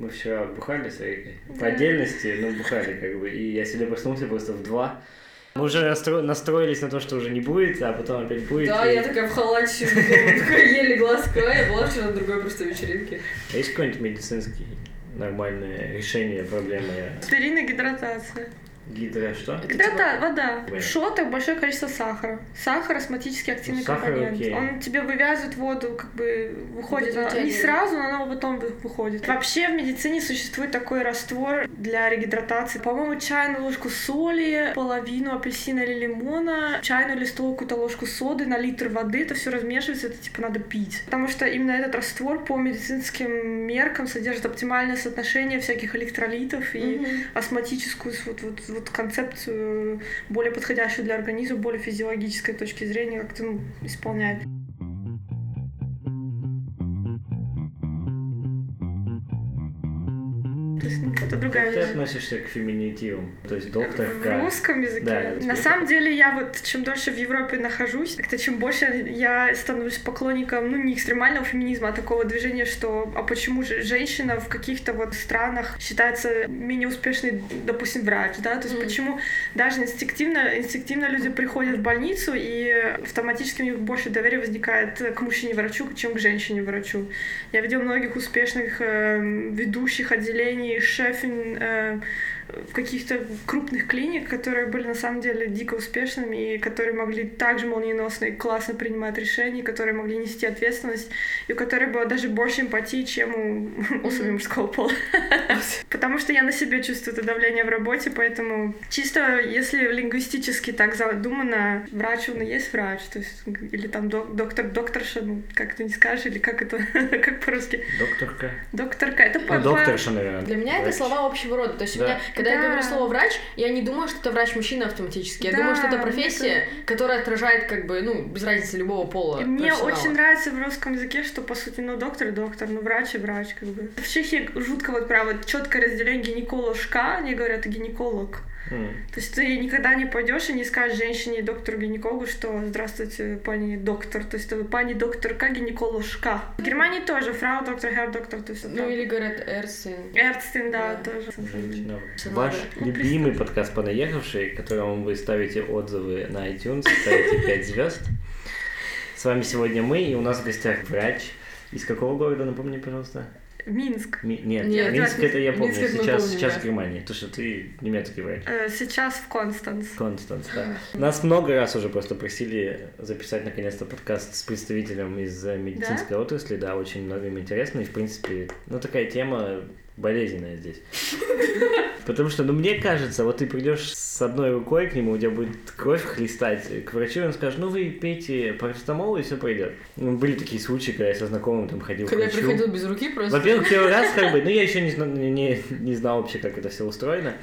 Мы вчера бухали с Эрикой. По отдельности, но бухали как бы. И я сегодня проснулся просто в два. Мы уже настро- настроились на то, что уже не будет, а потом опять будет. Да, и- я такая в халате такая еле глазка, я была вчера на другой просто вечеринке. А есть какой-нибудь медицинский нормальное решение проблемы и гидратация. Гидро что? Это Гидрота, типа- вода. Понятно. В шотах большое количество сахара. Сахар астматически активный Ну, сахар компонент. окей. Он тебе вывязывает воду, как бы выходит. Она не сразу, но она потом вы- выходит. Вообще в медицине существует такой раствор для регидратации. По-моему, чайную ложку соли, половину апельсина или лимона, чайную или столовую какую-то ложку соды на литр воды. Это все размешивается, это типа надо пить. Потому что именно этот раствор по медицинским меркам содержит оптимальное соотношение всяких электролитов и Мгм. астматическую вот, вот, вот концепцию, более подходящую для организма, более физиологической точки зрения, как-то ну, исполняет. Это другая Как ты относишься к феминитивам? То есть доктор В русском языке. Да, На типа самом деле я вот чем дольше в Европе нахожусь, как-то чем больше я становлюсь поклонником, ну, не экстремального феминизма, а такого движения, что а почему же женщина в каких-то вот странах считается менее успешной, допустим, врач, да, то есть Мгм. почему даже инстинктивно, инстинктивно люди приходят в больницу, и автоматически у них больше доверия возникает к мужчине-врачу, чем к женщине-врачу. Я видела многих успешных э, ведущих отделений, шефин э, в каких-то крупных клиник, которые были на самом деле дико успешными и которые могли также молниеносно и классно принимать решения, которые могли нести ответственность, и у которых было даже больше эмпатии, чем у особей мужского пола. Потому что я на себе чувствую это давление в работе, поэтому чисто если лингвистически так задумано, врач он и есть врач, то есть или там док- доктор, докторша, ну как ты не скажешь, или как это, как по-русски, Докторка. докторка, это по- Ну, по- докторша, наверное. Для меня это слова общего рода. То есть у меня, когда я Да. говорю слово врач, я не думаю, что это врач-мужчина автоматически. Я Да, думаю, что это профессия, которая отражает, как бы, ну, без разницы любого пола. Мне очень нравится в русском языке, что по сути, ну доктор и доктор, ну врач и врач, как бы. В Чехии жутко вот прям вот четкое разделение гинеколожка, они говорят гинеколог. М. То есть ты никогда не пойдешь и не скажешь женщине доктору гинекологу, что здравствуйте, пани доктор, то есть пани докторка гинеколожка. В Германии тоже фрау доктор, хер доктор, то есть Ну, или говорят Эрсин. Эрстин, да, Да. тоже. Женщина. Ваш. Ну, любимый подкаст «Понаехавший», которому вы ставите отзывы на iTunes, ставите 5 звезд. С вами сегодня мы, и у нас в гостях врач. Из какого города, напомни, пожалуйста? Минск. Ми- Нет, Нет, Минск это я помню, Минск сейчас, сейчас да. в Германии, то что ты немецкий врач. Э, Сейчас в Констанс. Констанс, да. Нас много раз уже просто просили записать наконец-то подкаст с представителем из э, медицинской отрасли, да, очень много им интересно, и в принципе, ну такая тема болезненная здесь. Потому что, ну, мне кажется, вот ты придешь с одной рукой к нему, у тебя будет кровь хлестать, к врачу, и он скажет, ну, вы пейте парацетамол, и все пройдет. Ну, были такие случаи, когда я со знакомым там ходил Когда я приходил без руки просто. Во-первых, первый раз как бы, ну я еще не, не, не знал вообще, как это все устроено.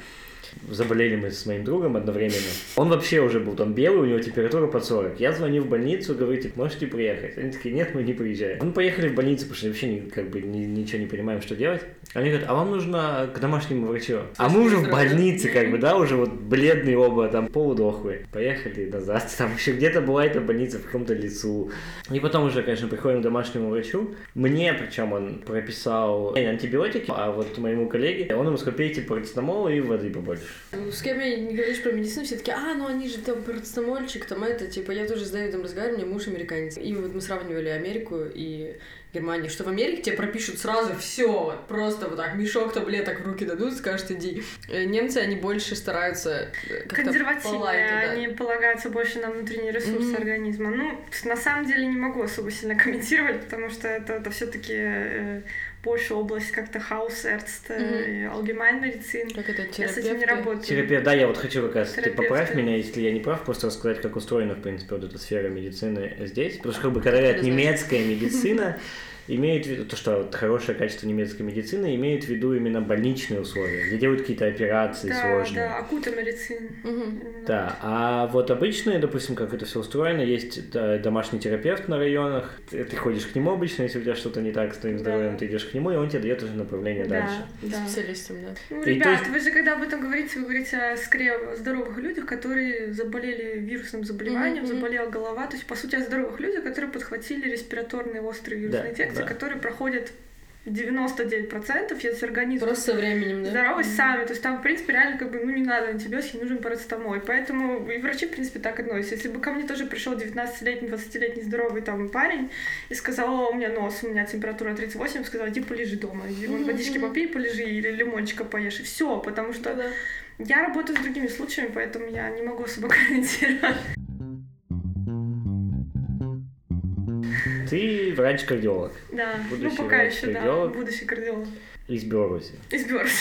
Заболели мы с моим другом одновременно. Он вообще уже был там белый, у него температура под 40. Я звоню в больницу, говорю, типа, можете приехать? Они такие, нет, мы не приезжаем. Мы поехали в больницу, потому что вообще как бы ни- ничего не понимаем, что делать. Они говорят, а вам нужно к домашнему врачу. А мы уже в больнице, как бы, да, уже вот бледные оба, там полудохлые. Поехали назад, там еще где-то была эта больница в каком-то лесу. И потом уже, конечно, приходим к домашнему врачу. Мне, причем он прописал антибиотики, а вот моему коллеге, он ему сказал, пейте парацетамол и воды побольше. Ну, С кем я не говоришь про медицину, все такие, а, ну они же там парацетамольчик, там это, типа, я тоже с Давидом разговариваю, у меня муж американец. И вот мы сравнивали Америку и Германию, что в Америке тебе пропишут сразу все, просто вот так, мешок таблеток в руки дадут, скажут, иди. Э, Немцы, они больше стараются э, консервативные, да. они полагаются больше на внутренние ресурсы Мгм. организма. Ну, на самом деле не могу особо сильно комментировать, потому что это, это все-таки больше область как-то Hausarzt, Мгм. Allgemeinmedizin. Как это, Я с этим не терапевты? работаю. Терапия, да, я вот хочу как раз, ты Терапевты. поправь меня, если я не прав, просто рассказать, как устроена, в принципе, вот эта сфера медицины здесь. Потому что, как бы, когда говорят немецкая медицина, имеет в виду, то, что вот хорошее качество немецкой медицины имеет в виду именно больничные условия, где делают какие-то операции Да, сложные. да, акута медицин. Мгм. Да, а вот обычные, допустим, как это все устроено, есть да, домашний терапевт на районах, ты, ты ходишь к нему обычно, если у тебя что-то не так с твоим Да. здоровьем, ты идешь к нему, и он тебе дает уже направление дальше. Да, да. Специалистам, да. Ну, И ребят, есть- вы же когда об этом говорите, вы говорите о скорее здоровых людях, которые заболели вирусным заболеванием, мгм. заболела голова. То есть, по сути, о здоровых людях, которые подхватили респираторные острые вирусные Да, инфекции, да. которые проходят 99% если организм Просто со временем, да? здоровый сами. То есть там, в принципе, реально как бы, ну, не надо антибиотики, нужен парацетамол. Поэтому и врачи, в принципе, так относятся. Если бы ко мне тоже пришел 19-летний, 20-летний здоровый там парень и сказал, «О, у меня нос, у меня температура 38, сказал, иди полежи дома, иди вон водички попей, полежи, или лимончика поешь, и все, потому что Да. я работаю с другими случаями, поэтому я не могу особо комментировать. Ты врач-кардиолог Да, Будущий ну пока еще, да, будущий кардиолог. Из Беларуси. Из Бёрс.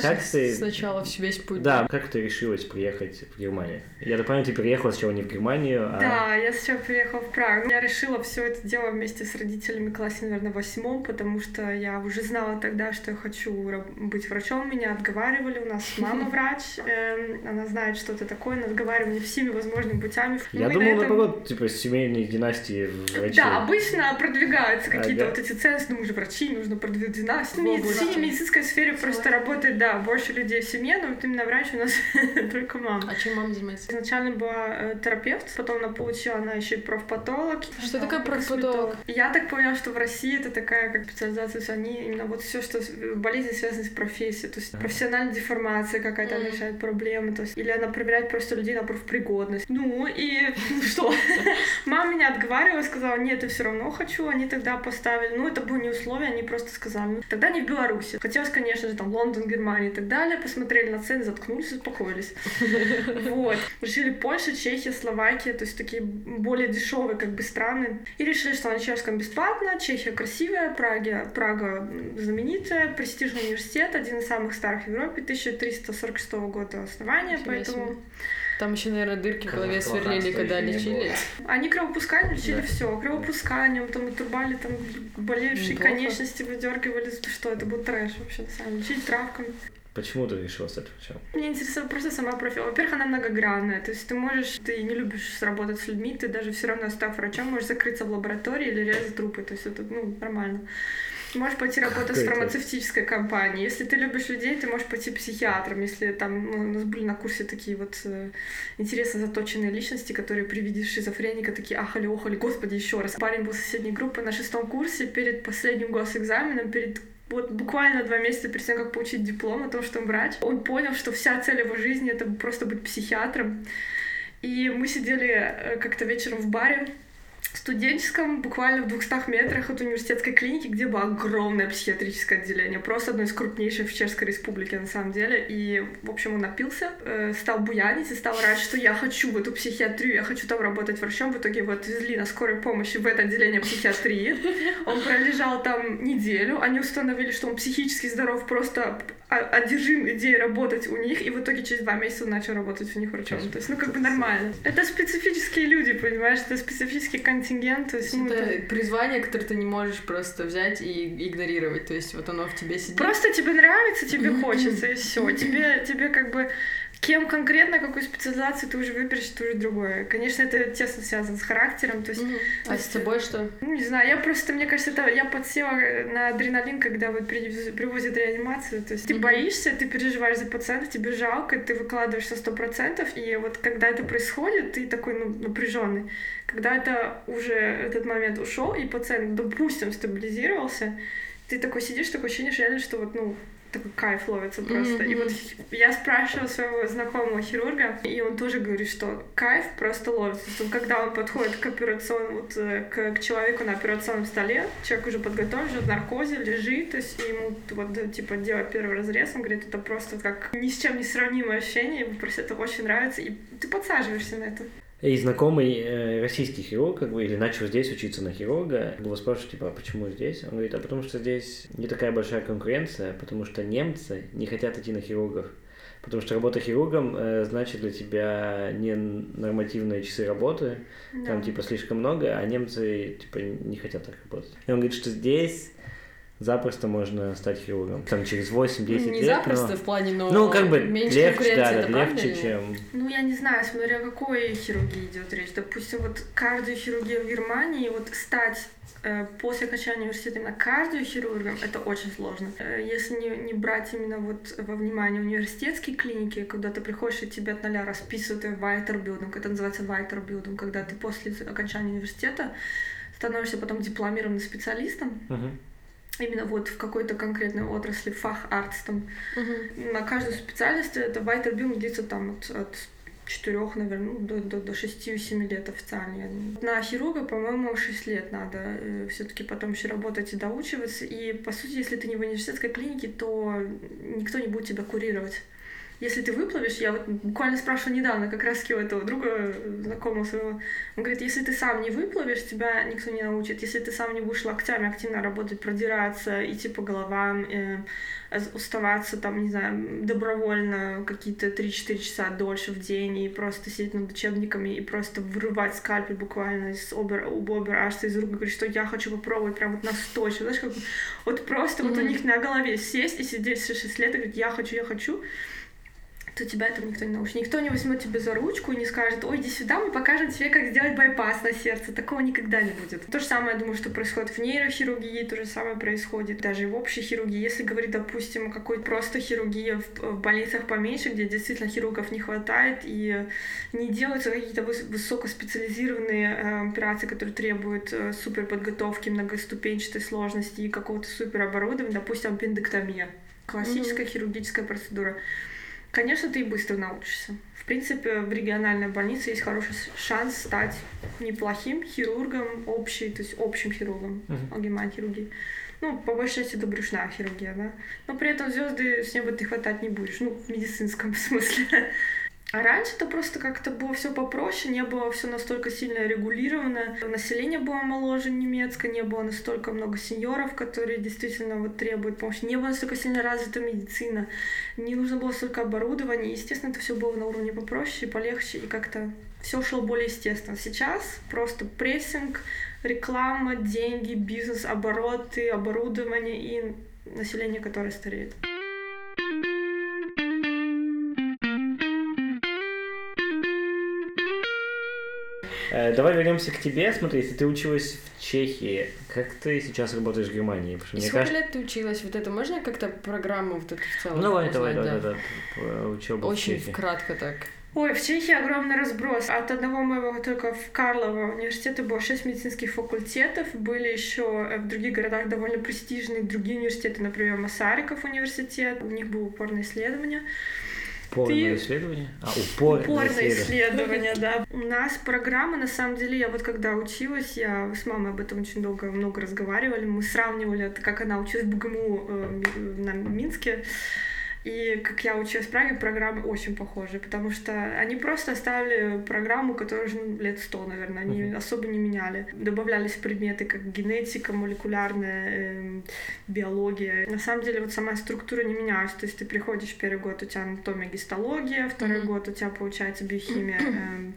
Как ты... Сначала всю весь путь. Да, как ты решилась приехать в Германию? Я так понимаю, ты приехала сначала не в Германию, а... Да, я сначала приехала в Прагу. Я решила все это дело вместе с родителями в классе, наверное, в восьмом, потому что я уже знала тогда, что я хочу быть врачом. Меня отговаривали. У нас мама врач, эм, она знает, что это такое, она отговаривала всеми возможными путями. Я думал, наоборот, типа, семейные династии врачей. Да, обычно продвигаются какие-то Ага. вот эти ценности, ну, мы же врачи, нужно продвигать династию. Медицине, медицинской сфере просто работает, да, больше людей в семье, но вот именно врач у нас только мама. А чем мама занимается? Изначально была э, терапевт, потом она получила, она еще и профпатолог. Что такое профпатолог? Я так поняла, что в России это такая как специализация, то есть они именно вот все, что с- болезни связаны с профессией, то есть профессиональная деформация какая-то, она решает проблемы, то есть или она проверяет просто людей на профпригодность. Ну и ну что? Мама меня отговаривала, сказала, нет, я все равно хочу, они тогда поставили, ну это было не условие, они просто сказали, ну, тогда не в Беларуси. Хотелось, конечно же, там Лондон, Германия и так далее, посмотрели на цены, заткнулись, успокоились. Вот. Решили Польша, Чехия, Словакия, то есть такие более дешевые как бы страны. И решили, что на чешском бесплатно, Чехия красивая, Прага м, знаменитая, престижный университет, один из самых старых в Европе, 1346 года основания, поэтому. Там еще, наверное, дырки в голове сверлили, когда лечили. они кровопускание лечили Да. все, кровопусканием, там отрубали там болевшие Неплохо. конечности, выдергивали, что это был трэш вообще, на самом деле, лечить травками. Почему ты решила стать врачом? Меня интересовала просто сама профессия. Во-первых, она многогранная. То есть ты можешь, ты не любишь работать с людьми, ты даже все равно, став врачом, можешь закрыться в лаборатории или резать трупы. То есть это, ну, нормально. Можешь пойти работать с это? фармацевтической компанией. Если ты любишь людей, ты можешь пойти психиатром. Если там ну, у нас были на курсе такие вот э, интересно заточенные личности, которые при виде шизофреника такие ахали, охали, господи, еще раз. Парень был соседней группы на шестом курсе перед последним госэкзаменом, перед вот буквально два месяца перед тем, как получить диплом о том, что он врач, он понял, что вся цель его жизни — это просто быть психиатром. И мы сидели э, как-то вечером в баре, студенческом, буквально в 200 метрах от университетской клиники, где было огромное психиатрическое отделение, просто одно из крупнейших в Чешской Республике на самом деле. И, в общем, он напился, э, стал буянить и стал орать, что я хочу в эту психиатрию, я хочу там работать врачом. В итоге его отвезли на скорой помощи в это отделение психиатрии. Он пролежал там неделю, они установили, что он психически здоров, просто одержим идеей работать у них, и в итоге через два месяца он начал работать у них врачом. То есть, ну, как бы нормально. Это специфические люди, понимаешь, это специфический контингент, то есть, ну, это- Это призвание, которое ты не можешь просто взять и игнорировать. То есть вот оно в тебе сидит. Просто тебе нравится, тебе хочется, и все. Тебе, тебе как бы кем конкретно, какую специализацию ты уже выберешь, это уже другое. Конечно, это тесно связано с характером, то есть Мгм. А с тобой что? Ну, не знаю, я просто, мне кажется, это я подсела на адреналин, когда вот привозят реанимацию. То есть ты Мгм. боишься, ты переживаешь за пациента, тебе жалко, ты выкладываешься сто процентов, и вот когда это происходит, ты такой ну, напряженный. Когда это уже этот момент ушел, и пациент, допустим, стабилизировался, ты такой сидишь, такое ощущение, что реально, что вот, ну, такой кайф ловится просто. И Мгм. вот я спрашивала своего знакомого хирурга, и он тоже говорит, что кайф просто ловится. Что когда он подходит к операционному, вот, э, к, к человеку на операционном столе, человек уже подготовлен, уже в наркозе, лежит, то есть ему вот, да, типа, делать первый разрез, он говорит, это просто как ни с чем не сравнимое ощущение, ему просто это очень нравится, и ты подсаживаешься на это. И знакомый э, российский хирург, как бы, или начал здесь учиться на хирурга, его спрашивают, типа, а почему здесь? Он говорит, а потому что здесь не такая большая конкуренция, потому что немцы не хотят идти на хирургов. Потому что работа хирургом э, значит для тебя не нормативные часы работы, там Да. типа слишком много, а немцы типа не хотят так работать. И он говорит, что здесь запросто можно стать хирургом. Там через 8-10 Не лет. запросто но- в плане, но Ну, как бы меньше легче, да, это правда легче, нет? чем... Ну, я не знаю, смотря о какой хирургии идет речь. Допустим, вот кардиохирургия в Германии, вот стать э, после окончания университета именно кардиохирургом, это очень сложно. Э, Если не, не брать именно вот во внимание университетские клиники, когда ты приходишь и тебе от нуля расписывают вайтербилдинг, это называется вайтербилдинг, когда ты после окончания университета становишься потом дипломированным специалистом, Мгм. Именно вот в какой-то конкретной отрасли, фах артс там. На каждую специальность это вайтербилм длится там от, от четырех, наверное, ну, до, до, до 6-7 лет официально. На хирурга, по-моему, 6 лет надо э, все-таки потом еще работать и доучиваться. И, по сути, если ты не в университетской клинике, то никто не будет тебя курировать если ты выплывешь, я вот буквально спрашивала недавно как раз у этого друга э, знакомого своего, он говорит, если ты сам не выплывешь, тебя никто не научит, если ты сам не будешь локтями активно работать, продираться, идти по головам, э, уставаться там, не знаю, добровольно какие-то 3-4 часа дольше в день и просто сидеть над учебниками и просто вырывать скальпель буквально из обер, у обер из рук и говорить, что я хочу попробовать прям вот настойчиво, знаешь, как вот просто mm-hmm. вот у них на голове сесть и сидеть все 6 лет и говорить, я хочу, я хочу, то тебя этого никто не научит. Никто не возьмет тебя за ручку и не скажет, ой, иди сюда, мы покажем тебе, как сделать байпас на сердце. Такого никогда не будет. То же самое, я думаю, что происходит в нейрохирургии, то же самое происходит даже и в общей хирургии. Если говорить, допустим, о какой-то просто хирургии в, в больницах поменьше, где действительно хирургов не хватает и не делаются какие-то высокоспециализированные э, операции, которые требуют э, суперподготовки, многоступенчатой сложности и какого-то супероборудования, допустим, аппендэктомия. Классическая mm-hmm. хирургическая процедура Конечно, ты и быстро научишься. В принципе, в региональной больнице есть хороший шанс стать неплохим хирургом общий, то есть общим хирургом, uh-huh. хирургии. Ну, по большей части это брюшная хирургия, да. Но при этом звезды с неба ты хватать не будешь, ну, в медицинском смысле. А раньше это просто как-то было все попроще, не было все настолько сильно регулировано. Население было моложе немецкое, не было настолько много сеньоров, которые действительно вот требуют помощи. Не было настолько сильно развита медицина, не нужно было столько оборудования. Естественно, это все было на уровне попроще, полегче, и как-то все шло более естественно. Сейчас просто прессинг, реклама, деньги, бизнес, обороты, оборудование и население, которое стареет. Давай вернемся к тебе. Смотри, если ты училась в Чехии, как ты сейчас работаешь в Германии? Потому что, сколько кажется... лет ты училась? Вот это можно как-то программу вот эту в целом? Ну, давай, давай, давай, да, да, да. Учеба Очень в кратко так. Ой, в Чехии огромный разброс. От одного моего только в Карлово университета было шесть медицинских факультетов. Были еще э, в других городах довольно престижные другие университеты, например, Масариков университет. У них было упорное исследование. Упорное ты... исследование? А, упорное, упорное исследование, да. У нас программа, на самом деле, я вот когда училась, я с мамой об этом очень долго много разговаривали, мы сравнивали, как она училась в БГМУ э, на Минске, и как я училась в Праге, программы очень похожи, потому что они просто оставили программу, которая уже лет сто, наверное, они uh-huh. особо не меняли. Добавлялись предметы, как генетика, молекулярная, э, биология. На самом деле вот сама структура не менялась, то есть ты приходишь первый год, у тебя анатомия, гистология, второй uh-huh. год у тебя получается биохимия, Э,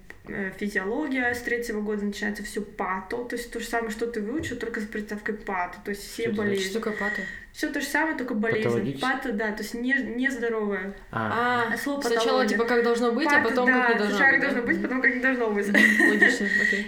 физиология, с третьего года начинается все пато, то есть то же самое, что ты выучил, только с представкой пато, то есть все что болезни. Что такое пато? Все то же самое, только болезнь. Пато, да, то есть не, нездоровое. А, а слово Сначала типа как должно быть, а пато, а потом да, как не должно быть. как должно быть, потом как не должно быть. Логично,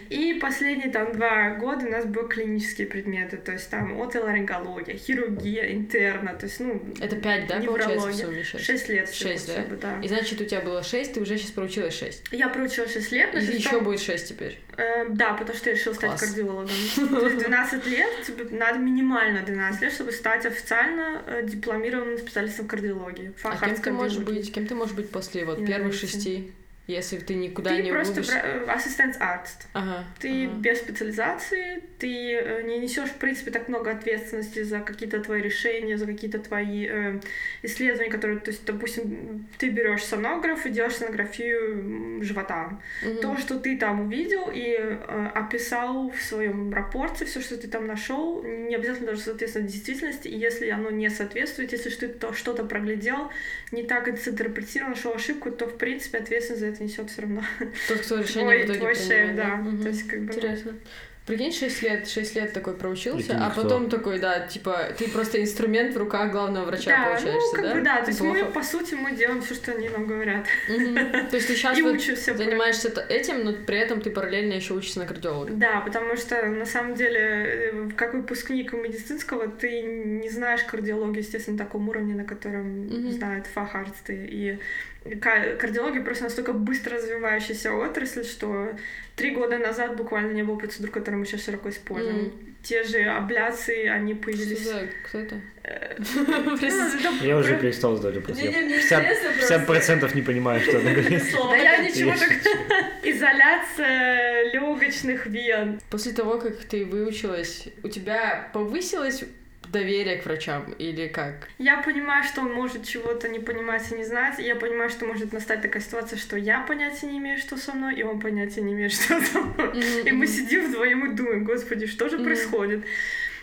И последние там два года у нас были клинические предметы, то есть там отоларингология, хирургия, интерна, то есть, ну... Это пять, да, получается, в сумме? Шесть лет. Шесть, да? да? И значит, у тебя было шесть, ты уже сейчас проучилась шесть. Я проучилась шесть лет, и еще будет 6 теперь. Э, да, потому что я решила стать кардиологом. То есть 12 лет, тебе надо минимально 12 лет, чтобы стать официально э, дипломированным специалистом кардиологии. А кем ты можешь быть? Кем ты можешь быть после вот первых шести? Если ты никуда ты не просто будешь... Э, ассистент арт. Ага, ты ага. без специализации, ты э, не несешь, в принципе, так много ответственности за какие-то твои решения, за какие-то твои э, исследования, которые, то есть, допустим, ты берешь сонограф и делаешь сонографию живота. Угу. То, что ты там увидел и э, описал в своем рапорте, все, что ты там нашел, не обязательно даже соответствовать действительности, и если оно не соответствует, если ты что-то проглядел, не так это интерпретировал, нашел ошибку, то, в принципе, ответственность за это несет все равно. Тот, кто решение твой, в итоге твой шеф, да. Угу. То есть, как бы, Интересно. Прикинь, 6 лет, 6 лет такой проучился, а потом такой, да, типа, ты просто инструмент в руках главного врача да, получаешься, ну, как да? бы, да, то есть мы, по сути, мы делаем все, что они нам говорят. То есть ты сейчас занимаешься этим, но при этом ты параллельно еще учишься на кардиолога. Да, потому что, на самом деле, э, как выпускник медицинского, ты не знаешь кардиологию, естественно, на таком уровне, на котором знают фахарсты, и кардиология просто настолько быстро развивающаяся отрасль, что три года назад буквально не было процедур, которые мы сейчас широко используем. Мгм. Те же абляции, они Что появились... за... Кто это? э, ну, это Я уже перестал задать вопрос. Я Не-не, мне 50 интересно просто. 50% не понимаю, что она говорит. Да я ничего так... Изоляция легочных вен. После того, как ты выучилась, у тебя повысилось доверие к врачам или как? Я понимаю, что он может чего-то не понимать и не знать. и Я понимаю, что может настать такая ситуация, что я понятия не имею, что со мной, и он понятия не имеет, что со мной. И мы сидим вдвоем и думаем, господи, что же происходит?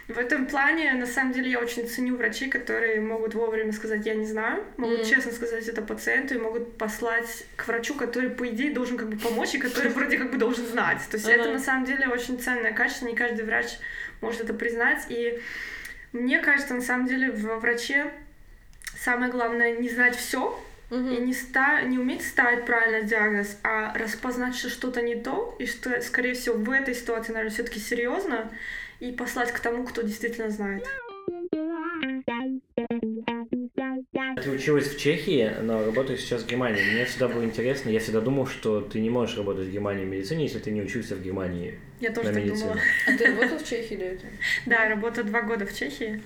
В этом плане, на самом деле, я очень ценю врачей, которые могут вовремя сказать «я не знаю», могут Мгм. честно сказать это пациенту и могут послать к врачу, который, по идее, должен как бы помочь и который вроде как бы должен знать. То есть Ага. это, на самом деле, очень ценное качество, не каждый врач может это признать. И мне кажется, на самом деле, во враче самое главное не знать все, и Мгм. не, ста... не уметь ставить правильно диагноз, а распознать, что что-то не то, и что, скорее всего, в этой ситуации, наверное, все-таки серьезно, и послать к тому, кто действительно знает. Ты училась в Чехии, но работаешь сейчас в Германии. Мне всегда было интересно, я всегда думал, что ты не можешь работать в Германии в медицине, если ты не учился в Германии Я тоже на так медицину. думала. А ты работал в Чехии до этого? Да, я работаю два года в Чехии.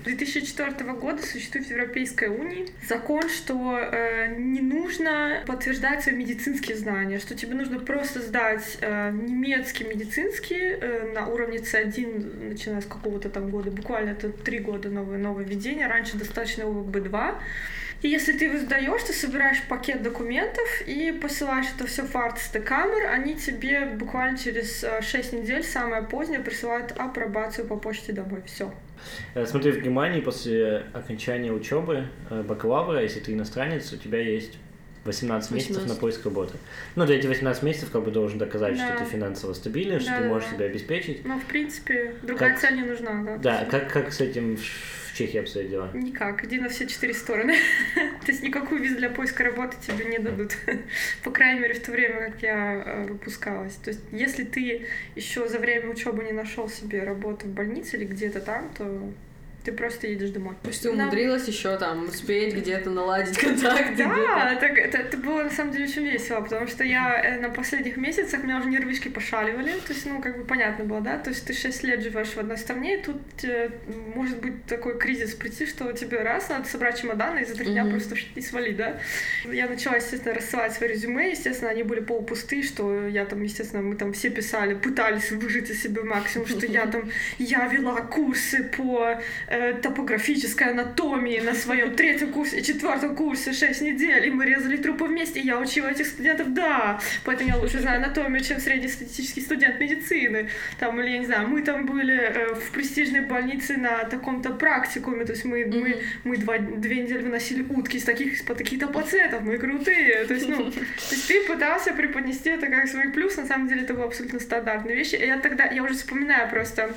С 2004 года существует в Европейской унии закон, что э, не нужно подтверждать свои медицинские знания, что тебе нужно просто сдать э, немецкий медицинский э, на уровне C1, начиная с какого-то там года, буквально это три года новое нововведение, раньше достаточно было B2. И если ты его сдаешь, ты собираешь пакет документов и посылаешь это все в Артстекамер, они тебе буквально через 6 недель, самое позднее, присылают апробацию по почте домой. Все. Э, Смотри, в Германии после окончания учебы э, бакалавра, если ты иностранец, у тебя есть 18 месяцев 18. на поиск работы. Ну, ты эти 18 месяцев как бы должен доказать, Да. что ты финансово стабильный, что ты можешь себя обеспечить. Ну, в принципе, другая Как- цель не нужна, да. Да, как, как с этим в Чехии обстоят дела? Никак, иди на все четыре стороны. То есть никакую визу для поиска работы тебе не дадут. По крайней мере, в то время, как я э, выпускалась. То есть, если ты еще за время учебы не нашел себе работу в больнице или где-то там, то ты просто едешь домой. То есть ты Да. умудрилась еще там успеть где-то наладить контакты? Да, так, это, это было на самом деле очень весело, потому что я э, на последних месяцах, у меня уже нервишки пошаливали, то есть, ну, как бы понятно было, да, то есть ты 6 лет живешь в одной стране, и тут э, может быть такой кризис прийти, что тебе раз, надо собрать чемоданы и за три дня Мгм. просто и свали, да. Я начала, естественно, рассылать свои резюме, естественно, они были полупустые, что я там, естественно, мы там все писали, пытались выжить из себя максимум, что я там, я вела курсы по э, топографической анатомии на своем третьем курсе четвертом курсе 6 недель, и мы резали трупы вместе, и я учила этих студентов, да, поэтому я лучше знаю анатомию, чем среднестатистический студент медицины, там, или, я не знаю, мы там были э, в престижной больнице на таком-то практикуме, то есть мы, мы, Мгм. мы два, две недели выносили утки из таких, по таких-то пациентов, мы крутые, то есть, ну, то есть ты пытался преподнести это как свой плюс, на самом деле это было абсолютно стандартные вещи, и я тогда, я уже вспоминаю просто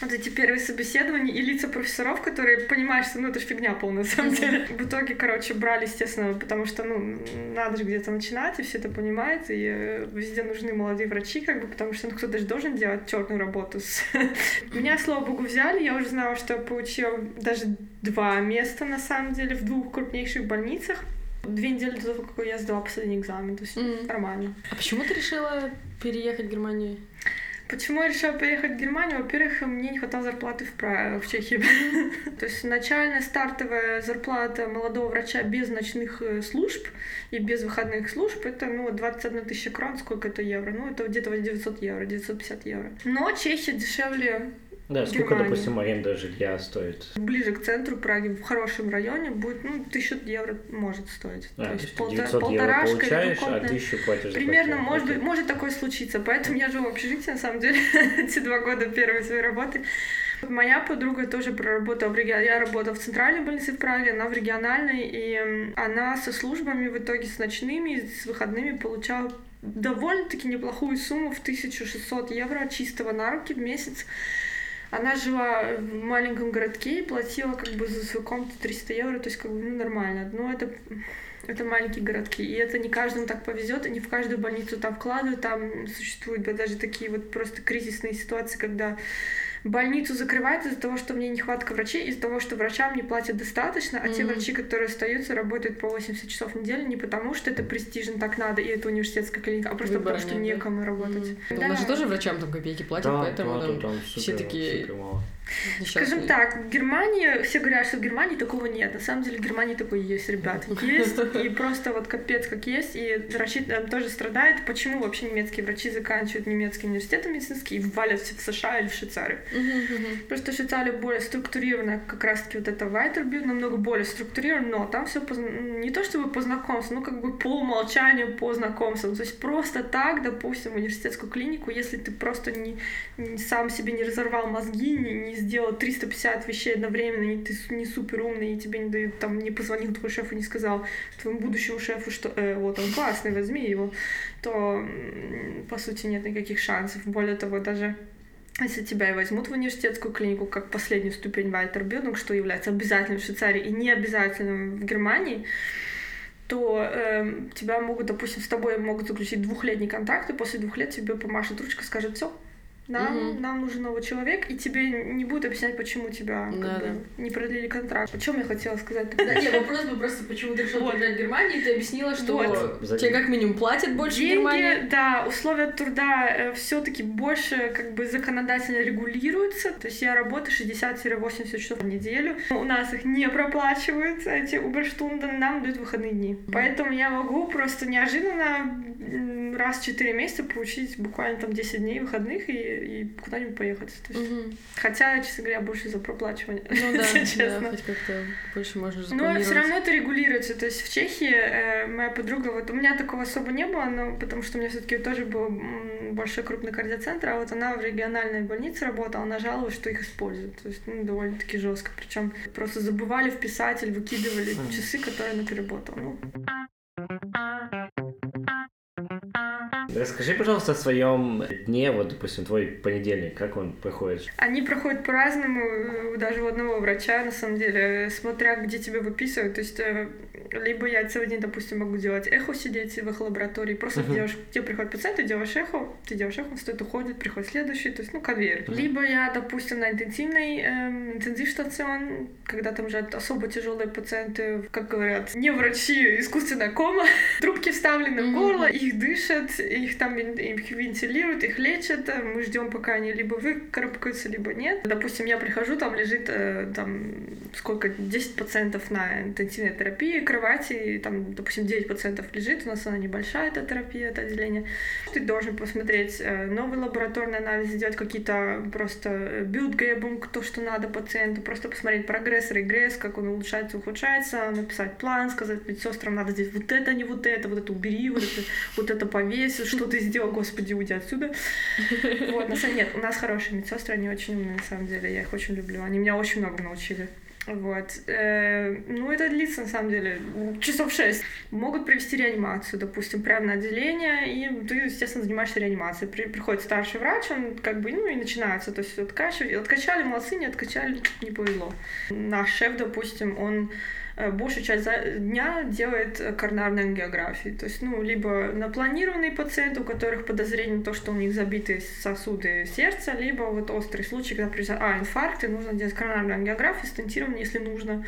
вот эти первые собеседования и лица профессоров, которые понимают, что ну это ж фигня полная, на самом деле. В итоге, короче, брали, естественно, потому что, ну, надо же где-то начинать, и все это понимают, и э, везде нужны молодые врачи, как бы, потому что ну, кто-то же должен делать черную работу. с- Меня, слава богу, взяли, я уже знала, что я получила даже два места, на самом деле, в двух крупнейших больницах. Две недели до того, как я сдала последний экзамен, то есть Мгм. нормально. А почему ты решила переехать в Германию? Почему я решила переехать в Германию? Во-первых, мне не хватало зарплаты в, в Чехии. То есть начальная стартовая зарплата молодого врача без ночных э, служб и без выходных служб это ну, 21 тысяча крон, сколько это евро? Ну, это где-то 900 евро, 950 евро. Но Чехия дешевле Да, сколько, Германия. допустим, аренда жилья стоит? ближе к центру Праги, в хорошем районе, будет, ну, 1000 евро может стоить. А, то есть есть ты полта- 900 евро полторашка или получаешь, а тысячу платишь за Примерно, квартиру. может быть, может такое случиться. Поэтому я живу в общежитии, на самом деле, эти два года первой своей работы. Моя подруга тоже проработала в регионе. Я работала в центральной больнице в Праге, она в региональной, и она со службами в итоге с ночными, с выходными получала довольно-таки неплохую сумму в 1600 евро чистого на руки в месяц. Она жила в маленьком городке и платила как бы за свою комнату 300 евро, то есть как бы ну, нормально. Но это, это маленькие городки, и это не каждому так повезет, и не в каждую больницу там вкладывают, там существуют да, даже такие вот просто кризисные ситуации, когда больницу закрывают из-за того, что мне нехватка врачей, из-за того, что врачам не платят достаточно, а те Мгм. врачи, которые остаются, работают по 80 часов в неделю не потому, что это престижно, так надо, и это университетская клиника, а просто Выбора потому, что нет, да. некому работать. Мгм. Да. У нас же тоже врачам там копейки платят, Да, поэтому да, там там все супер- такие супер мало. Скажем так, в Германии, все говорят, что в Германии такого нет. На самом деле в Германии такое есть, ребят. Есть, и просто вот капец как есть. И врачи там тоже страдают. Почему вообще немецкие врачи заканчивают немецкий университет медицинский и валят в США или в Швейцарию? Просто Швейцария более структурирована, как раз таки вот это Weiterbildung намного более структурировано, но там все не то чтобы по знакомству, ну как бы по умолчанию по знакомству. То есть просто так, допустим, в университетскую клинику, если ты просто не, не- сам себе не разорвал мозги, не, не сделал 350 вещей одновременно, и ты не супер умный, и тебе не дают, там, не позвонил твой шеф и не сказал твоему будущему шефу, что э, вот он классный, возьми его, то, по сути, нет никаких шансов. Более того, даже если тебя и возьмут в университетскую клинику как последнюю ступень Weiterbildung, что является обязательным в Швейцарии и не обязательным в Германии, то эм, тебя могут, допустим, с тобой могут заключить двухлетний контракт, и после двух лет тебе помашет ручка, скажет, все, нам, Мгм. нам нужен новый человек, и тебе не будут объяснять, почему тебя как Да, бы, да. не продлили контракт. О чем я хотела сказать? Да, не, вопрос был просто, почему ты решил Вот. приезжать в Германию, и ты объяснила, что Вот. Тебе как минимум платят больше в Германии. Деньги, да, условия труда все-таки больше как бы законодательно регулируются. То есть я работаю 60-80 часов в неделю. У нас их не проплачивают, эти уберштунды, нам дают выходные дни. Поэтому я могу просто неожиданно раз в 4 месяца получить буквально там 10 дней выходных и, и куда-нибудь поехать. То есть, Мгм. Хотя, честно говоря, больше за проплачивание. Ну да, если да, честно. хоть как-то больше можно Но все равно это регулируется. То есть в Чехии э, моя подруга, вот у меня такого особо не было, но потому что у меня все-таки тоже был большой крупный кардиоцентр, а вот она в региональной больнице работала, она жаловалась, что их используют. То есть ну, довольно-таки жестко. Причем просто забывали вписать или выкидывали Мгм. часы, которые она переработала. Ну, Расскажи, пожалуйста, о своем дне, вот, допустим, твой понедельник, как он проходит? Они проходят по-разному, э, даже у одного врача, на самом деле, э, смотря где тебя выписывают. То есть, э, либо я целый день, допустим, могу делать эхо, сидеть в их лаборатории, просто Мгм. делаешь, тебе приходит пациент, ты делаешь эхо, ты делаешь эхо, он стоит, уходит, приходит следующий, то есть, ну, конвейер. Мгм. Либо я, допустим, на интенсивной, эм, интенсивстацион, когда там лежат особо тяжелые пациенты, как говорят, не врачи, искусственная кома, трубки вставлены в горло, их дышат, их там их вентилируют, их лечат, э, мы ждем, пока они либо выкарабкаются, либо нет. Допустим, я прихожу, там лежит э, там сколько, 10 пациентов на интенсивной терапии, кровати, и там, допустим, 9 пациентов лежит, у нас она небольшая, эта терапия, это отделение. Ты должен посмотреть э, новый лабораторный анализ, сделать какие-то просто Bildgebung, то, что надо пациенту, просто посмотреть прогресс, регресс, как он улучшается, ухудшается, написать план, сказать медсестрам, надо здесь вот это, не вот это, вот это убери, вот это, вот это повесь, что ты сделал, господи, уйди отсюда. Вот, на самом деле, нет, у нас хорошие медсестры, они очень умные, на самом деле, я их очень люблю, они меня очень много научили. Вот. Э, ну, это длится, на самом деле, часов шесть. Могут провести реанимацию, допустим, прямо на отделение, и ты, естественно, занимаешься реанимацией. При- приходит старший врач, он как бы, ну, и начинается. То есть откачивать. Откачали, молодцы, не откачали, не повезло. Наш шеф, допустим, он большую часть дня делает э, коронарной ангиографии. То есть, ну, либо напланированные пациенты, у которых подозрение на то, что у них забиты сосуды сердца, либо вот острый случай, когда приезжает, а, инфаркт, и нужно делать коронарную ангиографию, стентирование, если нужно.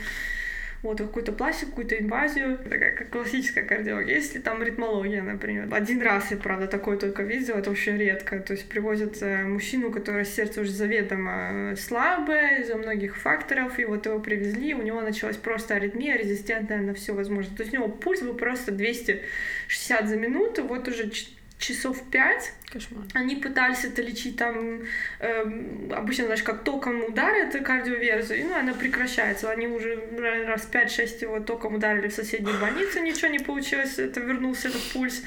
Вот, какую-то пластику, какую-то инвазию, такая как классическая кардиология. Если там ритмология, например. Один раз я, правда, такое только видела, это очень редко. То есть привозят э, мужчину, у которого сердце уже заведомо э, слабое из-за многих факторов, и вот его привезли, у него началась просто аритмия, резистентная на все возможное. То есть у него пульс был просто 260 за минуту, вот уже часов 5 Кошмар. они пытались это лечить там, эм, обычно, знаешь, как током ударят кардиоверзу, и ну, она прекращается. Они уже раз 5-6 его током ударили в соседней больнице, ничего не получилось, это вернулся этот пульс.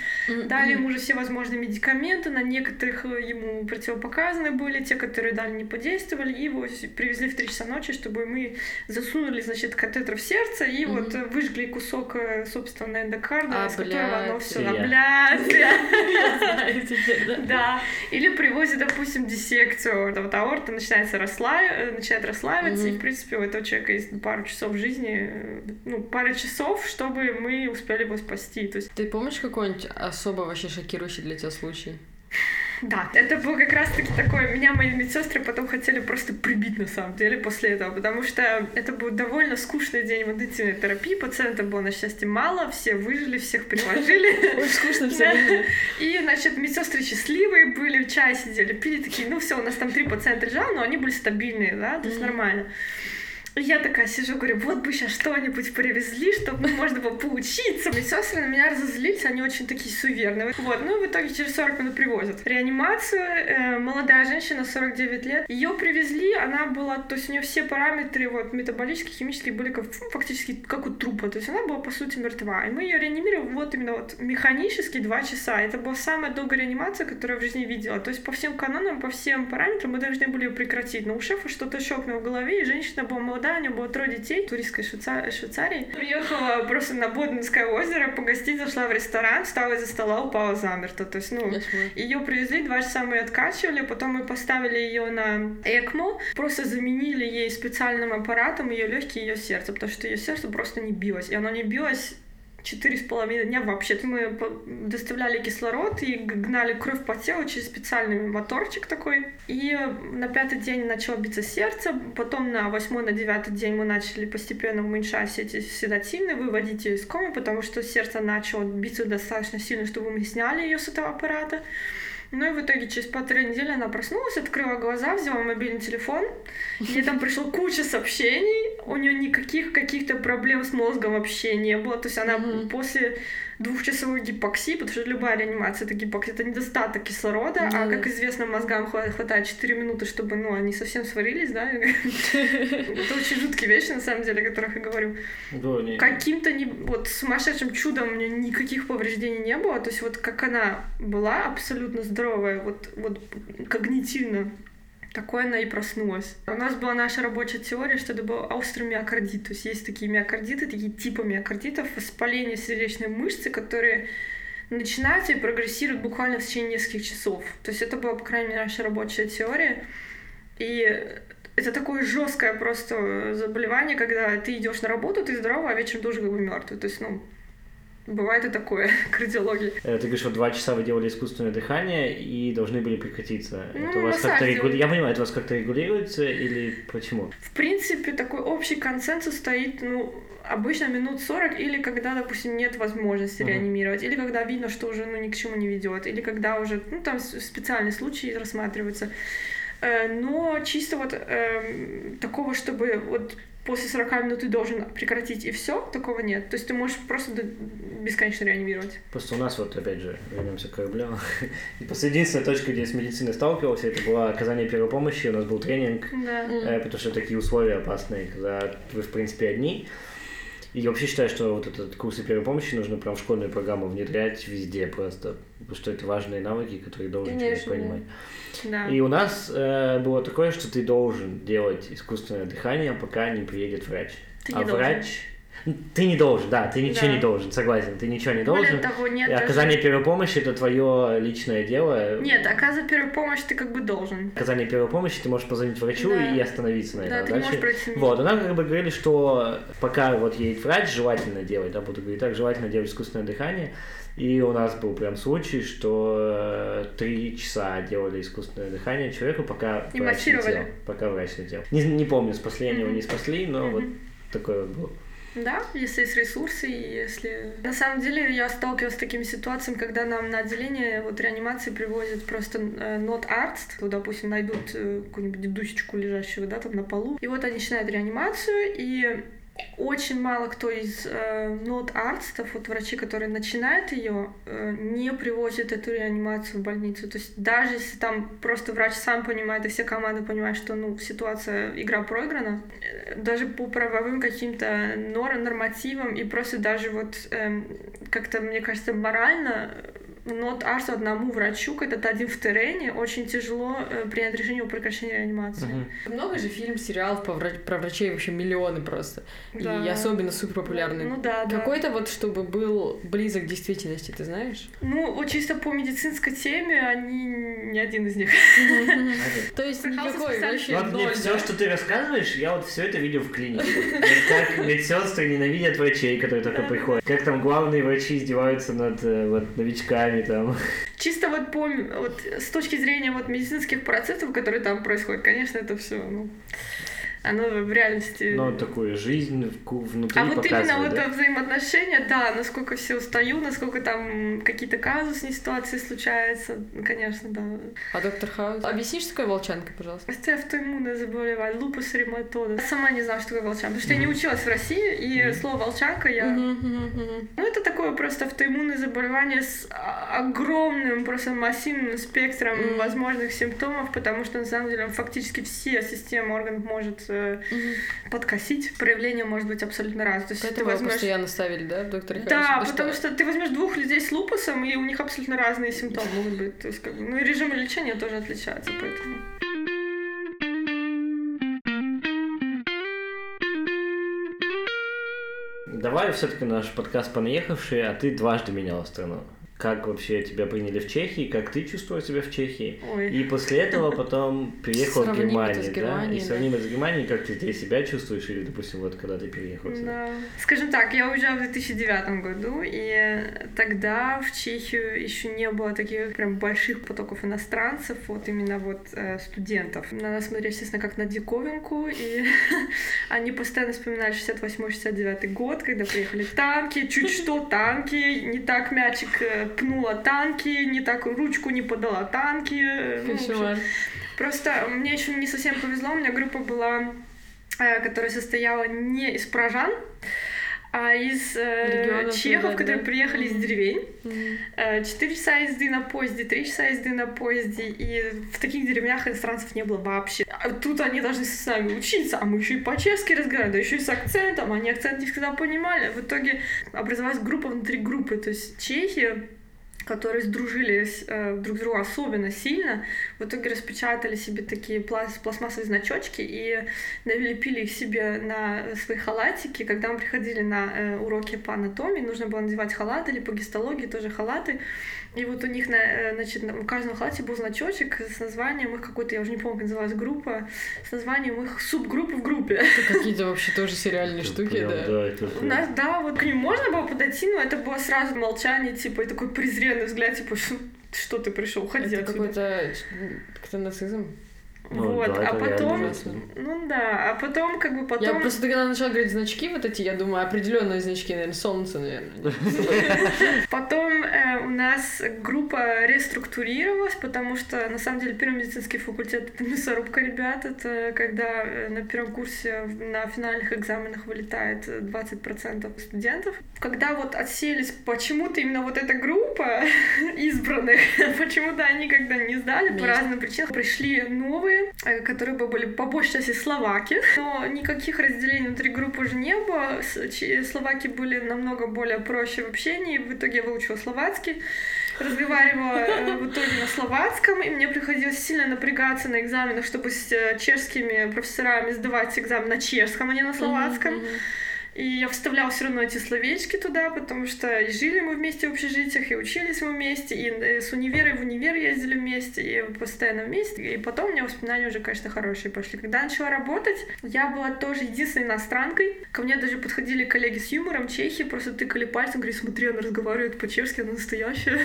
Дали ему уже все возможные медикаменты, на некоторых э, ему противопоказаны были, те, которые дали, не подействовали, и его привезли в 3 часа ночи, чтобы мы засунули, значит, катетер в сердце и вот э, выжгли кусок, э, собственно, эндокарда, А, с которого оно блядь. все... Я. блядь, Я знаю теперь, да? Да. Или привозят, допустим, диссекцию. Вот аорта начинается расслаив... э, начинает расслаиваться, Мгм. и, в принципе, у этого человека есть пару часов жизни, э, ну, пара часов, чтобы мы успели его спасти. То есть, Ты помнишь какой-нибудь особо вообще шокирующий для тебя случай? Да, это был как раз-таки такое, меня мои медсестры потом хотели просто прибить на самом деле после этого, потому что это был довольно скучный день в интенсивной терапии, пациентов было, на счастье, мало, все выжили, всех приложили. Очень скучно все. И, значит, медсестры счастливые были, в чай сидели, пили, такие, ну все, у нас там три пациента лежало, но они были стабильные, да, то есть нормально. Я такая сижу, говорю, вот бы сейчас что-нибудь привезли, чтобы можно было поучиться. Медсестры на меня разозлились, они очень такие суеверные. Вот, ну в итоге через 40 минут привозят. Реанимацию, э, молодая женщина, 49 лет, ее привезли, она была, то есть у нее все параметры вот метаболические, химические были как, ну, фактически как у трупа, то есть она была по сути мертва. И мы ее реанимировали вот именно вот механически 2 часа. Это была самая долгая реанимация, которую я в жизни видела. То есть по всем канонам, по всем параметрам мы должны были ее прекратить. Но у шефа что-то щелкнуло в голове, и женщина была молодая, у нее было трое детей, туристской Швейца... Швейцарии. Приехала просто на Боденское озеро погостить, зашла в ресторан, встала из-за стола, упала замерто. То есть, ну, ее привезли, два часа мы откачивали, потом мы поставили ее на ЭКМО, просто заменили ей специальным аппаратом ее легкие, ее сердце, потому что ее сердце просто не билось. И оно не билось четыре с половиной дня вообще. Мы доставляли кислород и гнали кровь по телу через специальный моторчик такой. И на пятый день начало биться сердце, потом на восьмой, на девятый день мы начали постепенно уменьшать эти седативные, выводить ее из комы, потому что сердце начало биться достаточно сильно, чтобы мы сняли ее с этого аппарата. Ну и в итоге через полторы недели она проснулась, открыла глаза, взяла мобильный телефон. Ей там пришло куча сообщений, у нее никаких каких-то проблем с мозгом вообще не было. То есть она mm-hmm. после двухчасовой гипоксии, потому что любая реанимация это гипоксия, это недостаток кислорода, mm-hmm. а как известно, мозгам хватает 4 минуты, чтобы ну, они совсем сварились, да? Это очень жуткие вещи, на самом деле, о которых я говорю. Каким-то не вот сумасшедшим чудом у нее никаких повреждений не было. То есть вот как она была абсолютно здоровая, вот, вот когнитивно такое она и проснулась. У нас была наша рабочая теория, что это был аустромиокардит. То есть есть такие миокардиты, такие типы миокардитов, воспаление сердечной мышцы, которые начинаются и прогрессируют буквально в течение нескольких часов. То есть это была, по крайней мере, наша рабочая теория. И это такое жесткое просто заболевание, когда ты идешь на работу, ты здоровый, а вечером тоже как бы мертвый. То есть, ну, Бывает и такое, кардиологии. Ты говоришь, вот два часа вы делали искусственное дыхание и должны были прекратиться. Ну, это у вас как-то регули... Я понимаю, это у вас как-то регулируется или почему? В принципе, такой общий консенсус стоит, ну, обычно минут 40, или когда, допустим, нет возможности uh-huh. реанимировать, или когда видно, что уже ну, ни к чему не ведет, или когда уже, ну, там специальные случаи рассматриваются. Э, но чисто вот э, такого, чтобы вот после 40 минут ты должен прекратить, и все, такого нет. То есть ты можешь просто бесконечно реанимировать. Просто у нас вот, опять же, вернемся к кораблю. И просто единственная точка, где я с медициной сталкивался, это было оказание первой помощи, у нас был тренинг, да. э, потому что такие условия опасные, когда вы, в принципе, одни. И я вообще считаю, что вот этот курсы первой помощи нужно прям в школьную программу внедрять везде просто, потому что это важные навыки, которые должен Конечно, человек понимать. Да. И у нас э, было такое, что ты должен делать искусственное дыхание, пока не приедет врач. Ты а не врач. Ты не должен, да, ты ничего Да. не должен, согласен, ты ничего не должен. Более того, нет И даже- оказание первой помощи это твое личное дело. Нет, оказывать первую помощь ты как бы должен. Оказание первой помощи ты можешь позвонить врачу Да. и остановиться на Да, этом. ты не можешь пройти. Вот, и нам как бы говорили, что пока вот едет врач, желательно делать, да, буду говорить так, желательно делать искусственное дыхание. И у нас был прям случай, что э, три часа делали искусственное дыхание человеку, пока И врач массировали. летел. Пока врач летел. Не, не помню, спасли они его, Мгм. не спасли, но вот Мгм. такое вот было. Да, если есть ресурсы, если... На самом деле я сталкивалась с такими ситуациями, когда нам на отделение вот реанимации привозят просто э, not arts, то, допустим, найдут э, какую-нибудь дедусечку лежащего, да, там на полу, и вот они начинают реанимацию, и очень мало кто из э, arts, вот врачи, которые начинают ее, э, не привозят эту реанимацию в больницу. То есть даже если там просто врач сам понимает, и вся команда понимает, что ну, ситуация, игра проиграна, э, даже по правовым каким-то нор- нормативам и просто даже вот эм, как-то, мне кажется, морально not arts одному врачу, когда ты один в террене, очень тяжело э, принять решение о прекращении реанимации. Мгм. Много же фильм, сериалов по вра- про врачей, вообще миллионы просто. Да. И особенно супер популярные. Ну да, да. Какой-то вот, чтобы был близок к действительности, ты знаешь? Ну, вот чисто по медицинской теме они не один из них. То есть никакой вообще Вот мне все, что ты рассказываешь, я вот все это видел в клинике. Как медсестры ненавидят врачей, которые только приходят. Как там главные врачи издеваются над э, новичками ногами там. Чисто вот по вот с точки зрения вот медицинских процессов, которые там происходят, конечно, это все, ну, оно в реальности... Но такую жизнь внутри А вот именно вот да? взаимоотношения, да, насколько все устаю, насколько там какие-то казусные ситуации случаются, конечно, да. А доктор Хаус? Объясни, что такое волчанка, пожалуйста. Это автоиммунное заболевание, лупус рематода. Сама не знала, что такое волчанка, потому что я не училась в России, и mm-hmm. слово волчанка я... Mm-hmm, mm-hmm. Ну, это такое просто автоиммунное заболевание с огромным, просто массивным спектром mm-hmm. возможных симптомов, потому что, на самом деле, фактически все системы органов может угу. подкосить. Проявление может быть абсолютно разное. То есть Поэтому ты возьмешь... постоянно ставили, да, доктор Да, потому что... что ты возьмешь двух людей с лупусом, и у них абсолютно разные симптомы могут быть. То есть, как бы, ну и режимы лечения тоже отличаются, поэтому... Давай все-таки наш подкаст «Понаехавший», а ты дважды меняла страну как вообще тебя приняли в Чехии, как ты чувствовал себя в Чехии. Ой. И после этого потом приехал в Германию, да? И сравним это с Германией, как ты здесь себя чувствуешь, или, допустим, вот когда ты переехал сюда. Да. Скажем так, я уезжала в 2009 году, и тогда в Чехию еще не было таких прям больших потоков иностранцев, вот именно вот э, студентов. На нас смотрели, естественно, как на диковинку, и они постоянно вспоминали 68-69 год, когда приехали танки, чуть что танки, не так мячик э, пнула танки, не так ручку не подала танки. Ну, общем, просто мне еще не совсем повезло, у меня группа была, э, которая состояла не из прожан, а из э, чехов, которые да? приехали из деревень. Mm-hmm. Часа езды на поезде, три часа езды на поезде, и в таких деревнях иностранцев не было вообще. А тут они должны с нами учиться, а мы еще и по-чешски разговариваем, да еще и с акцентом, они акцент не всегда понимали. В итоге образовалась группа внутри группы, то есть чехи которые сдружились э, друг с другом особенно сильно, в итоге распечатали себе такие пласт, пластмассовые значочки и налепили их себе на свои халатики. Когда мы приходили на э, уроки по анатомии, нужно было надевать халаты или по гистологии тоже халаты. И вот у них, на, э, значит, у каждого халате был значочек с названием их какой-то, я уже не помню, как называлась группа, с названием их субгруппы в группе. Это какие-то вообще тоже сериальные штуки, да? У нас, да, вот к ним можно было подойти, но это было сразу молчание, типа, и такой презренный взгляд, типа, что ты пришел, уходи Это какой-то какой-то нацизм. Ну, вот, да, а потом, ну да, а потом как бы потом... Я просто когда начала говорить значки вот эти, я думаю, определенные значки, наверное, солнце, наверное. Потом э, у нас группа реструктурировалась, потому что, на самом деле, первый медицинский факультет — это мясорубка, ребят, это когда э, на первом курсе на финальных экзаменах вылетает 20% студентов. Когда вот отселись почему-то именно вот эта группа избранных, почему-то они когда не сдали по разным причинам, пришли новые, которые бы были по большей части словаки, но никаких разделений внутри группы уже не было. Словаки были намного более проще в общении, в итоге я выучила словацкий, разговаривала э, в итоге на словацком, и мне приходилось сильно напрягаться на экзаменах, чтобы с э, чешскими профессорами сдавать экзамен на чешском, а не на словацком. Mm-hmm. И я вставляла все равно эти словечки туда, потому что и жили мы вместе в общежитиях, и учились мы вместе, и э, с универа в универ ездили вместе, и постоянно вместе. И потом у меня воспоминания уже, конечно, хорошие пошли. Когда я начала работать, я была тоже единственной иностранкой. Ко мне даже подходили коллеги с юмором, чехи, просто тыкали пальцем, говорили, смотри, она разговаривает по-чешски, она настоящая.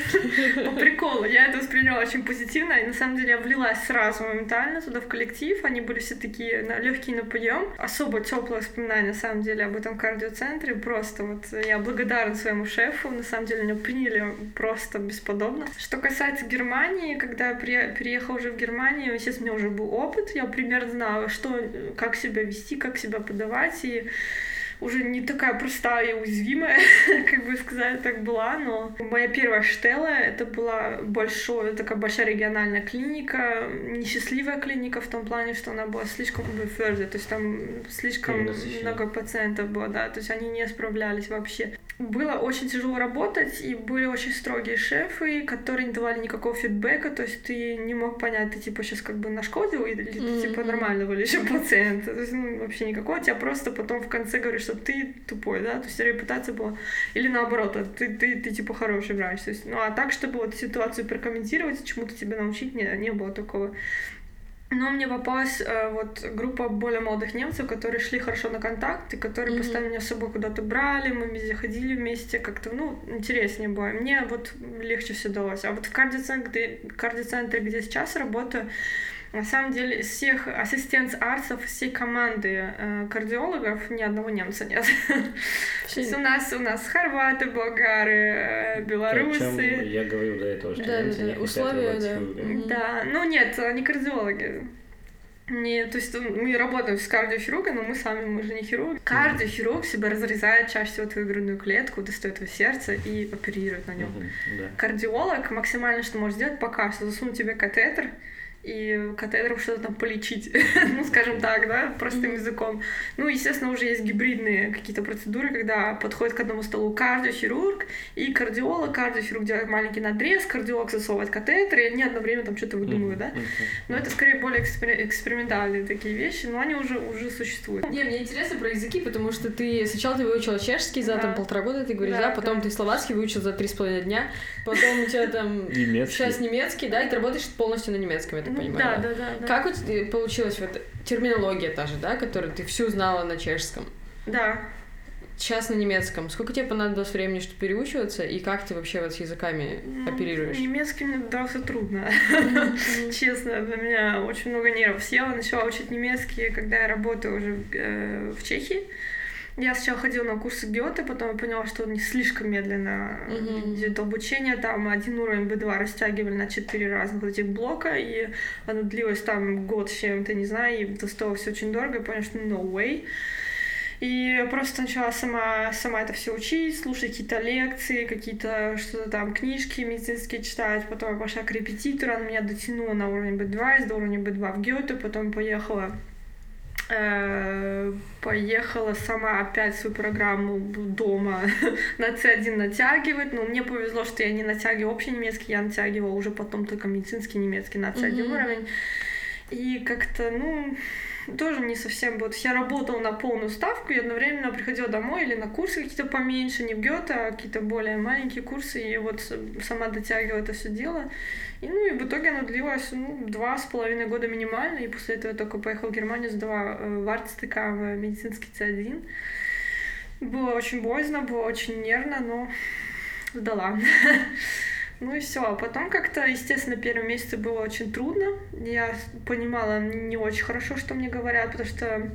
По приколу. Я это восприняла очень позитивно, и на самом деле я влилась сразу моментально туда в коллектив. Они были все такие легкие на подъем. Особо теплое воспоминание, на самом деле, об этом кардиоцентре. Просто вот я благодарна своему шефу. На самом деле меня приняли просто бесподобно. Что касается Германии, когда я приехала уже в Германию, естественно, у меня уже был опыт. Я примерно знала, что, как себя вести, как себя подавать. И уже не такая простая и уязвимая, как бы сказать, так была, но моя первая штела, это была большая, такая большая региональная клиника, несчастливая клиника в том плане, что она была слишком твердая, то есть там слишком много пациентов было, да, то есть они не справлялись вообще. Было очень тяжело работать, и были очень строгие шефы, которые не давали никакого фидбэка, то есть ты не мог понять, ты типа сейчас как бы нашкодил, или ты типа нормального еще пациента, то есть ну, вообще никакого, тебя просто потом в конце говоришь, что ты тупой, да, то есть репутация была, или наоборот, а ты, ты, ты типа хороший врач, то есть, ну а так, чтобы вот ситуацию прокомментировать, чему-то тебя научить, не, не было такого. Но мне попалась э, вот группа более молодых немцев, которые шли хорошо на контакт, и которые Мгм. постоянно меня с собой куда-то брали, мы везде ходили вместе, как-то, ну, интереснее было. Мне вот легче все далось. А вот в кардиоцентре, кардиоцентре где сейчас работаю, на самом деле из всех ассистент-арцев, всей команды э, кардиологов ни одного немца нет. То есть у нас, у нас хорваты, болгары, э, белорусы. я говорил до этого, что Да, немцы да, не хотят да. ну нет, они кардиологи. Не, то есть мы работаем с кардиохирургом, но мы сами, мы же не хирурги. Кардиохирург себя разрезает чаще всего твою грудную клетку, достает твое сердце и оперирует на нем. Да. Кардиолог максимально, что может сделать, пока что засунуть тебе катетер и катетером что-то там полечить, ну, скажем так, да, простым языком. Ну, естественно, уже есть гибридные какие-то процедуры, когда подходит к одному столу кардиохирург и кардиолог, кардиохирург делает маленький надрез, кардиолог засовывает катетер, и они одно время там что-то выдумывают, да. Но это скорее более экспери- экспериментальные такие вещи, но они уже, уже существуют. Не, мне интересно про языки, потому что ты сначала ты выучила чешский за Да. там полтора года, ты говоришь, Да, да, потом да. ты словацкий выучил за три с половиной дня, потом у тебя там Немецкий. сейчас немецкий, да, и ты работаешь полностью на немецком, я так понимаю. да, да, да. Как у тебя получилось вот терминология та же, да, которую ты всю знала на чешском? Да. Сейчас на немецком. Сколько тебе понадобилось времени, чтобы переучиваться, и как ты вообще вот с языками Ну, оперируешь? Немецкий мне дался трудно. Честно, для меня очень много нервов съела. Начала учить немецкий, когда я работаю уже э, в Чехии. Я сначала ходила на курсы Гёте, потом я поняла, что он не слишком медленно Мгм. идет обучение. Там один уровень B2 растягивали на четыре разных вот этих блока, и оно длилось там год с чем-то, не знаю, и это стоило все очень дорого. Я поняла, что no way. И просто начала сама, сама это все учить, слушать какие-то лекции, какие-то что-то там, книжки медицинские читать. Потом я пошла к репетитору, она меня дотянула на уровень B2, из до уровня B2 в Гёте, потом поехала поехала сама опять свою программу дома на C1 натягивать. Но мне повезло, что я не натягивала общий немецкий, я натягивала уже потом только медицинский немецкий на C1 Мгм. уровень. И как-то, ну, тоже не совсем вот я работала на полную ставку и одновременно приходила домой или на курсы какие-то поменьше, не в Гёте, а какие-то более маленькие курсы, и вот сама дотягивала это все дело. И, ну, и в итоге оно длилось, ну, два с половиной года минимально, и после этого только поехала в Германию, сдала э, в артстыка в медицинский C1. Было очень боязно, было очень нервно, но сдала. Ну и все. А потом как-то, естественно, первые месяцы было очень трудно. Я понимала не очень хорошо, что мне говорят, потому что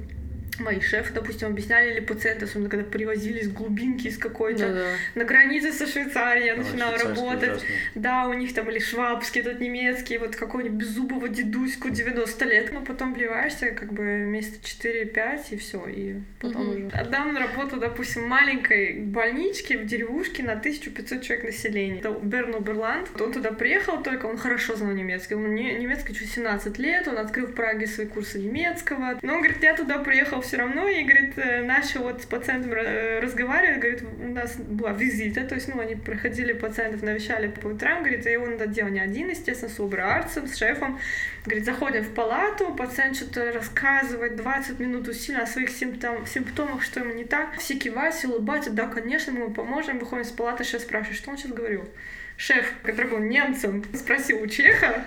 мои шефы, допустим, объясняли, или пациенты, особенно когда привозили из глубинки, из какой-то, Да-да. на границе со Швейцарией, я А, начинала работать. ужасный. Да, у них там или швабский, этот немецкий, вот какого-нибудь беззубого дедуську 90 лет. Но потом вливаешься как бы месяца 4-5 и все, и потом Мгм. уже. Отдам на работу, допустим, маленькой больничке в деревушке на 1500 человек населения. Это Берн Оберланд. Он туда приехал только, он хорошо знал немецкий. Он не- немецкий чуть 17 лет, он открыл в Праге свои курсы немецкого. Но он говорит, я туда приехал все равно, и, говорит, э, начал вот с пациентом э, разговаривать, говорит, у нас была визита, то есть, ну, они проходили пациентов, навещали по утрам, говорит, и он это делал не один, естественно, с убрарцем, с шефом. Говорит, заходим в палату, пациент что-то рассказывает 20 минут усиленно о своих симптом, симптомах, что ему не так. Все кивают, все улыбаются, да, конечно, мы ему поможем. Выходим из палаты, шеф спрашивает, что он сейчас говорил? Шеф, который был немцем, спросил у чеха,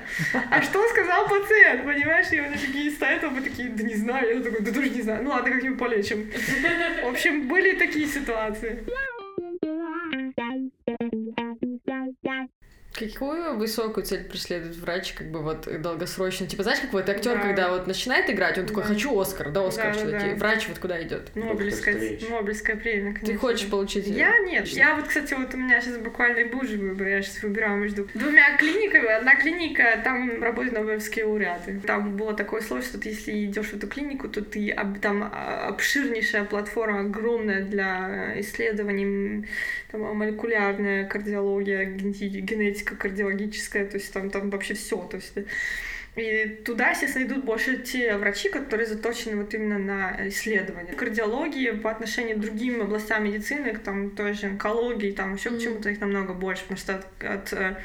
а что сказал пациент, понимаешь? И они такие стоят, оба такие, да не знаю, я такой, да тоже не знаю, ну ладно, как-нибудь полечим. В общем, были такие ситуации. Какую высокую цель преследует врач, как бы вот долгосрочно? Типа, знаешь, как вот актер, Да. когда вот начинает играть, он такой, Да. хочу Оскар, да, Оскар, Да, что да, да. Врач вот куда идет? Нобелевская. Нобелевская премия, конечно. Ты хочешь получить? Я нет. Отлично. Я вот, кстати, вот у меня сейчас буквально и был же выбор. Я сейчас выбираю между двумя клиниками. Одна клиника, там работают нобелевские лауреаты. Там было такое условие, что ты, если идешь в эту клинику, то ты об- там а, обширнейшая платформа, огромная для исследований, там молекулярная кардиология, генети- генетика кардиологическая, то есть там, там вообще все. То есть и туда, естественно, идут больше те врачи, которые заточены вот именно на исследования. Кардиологии по отношению к другим областям медицины, к там, той же онкологии, там еще Мгм. к чему-то их намного больше, потому что от, от, э,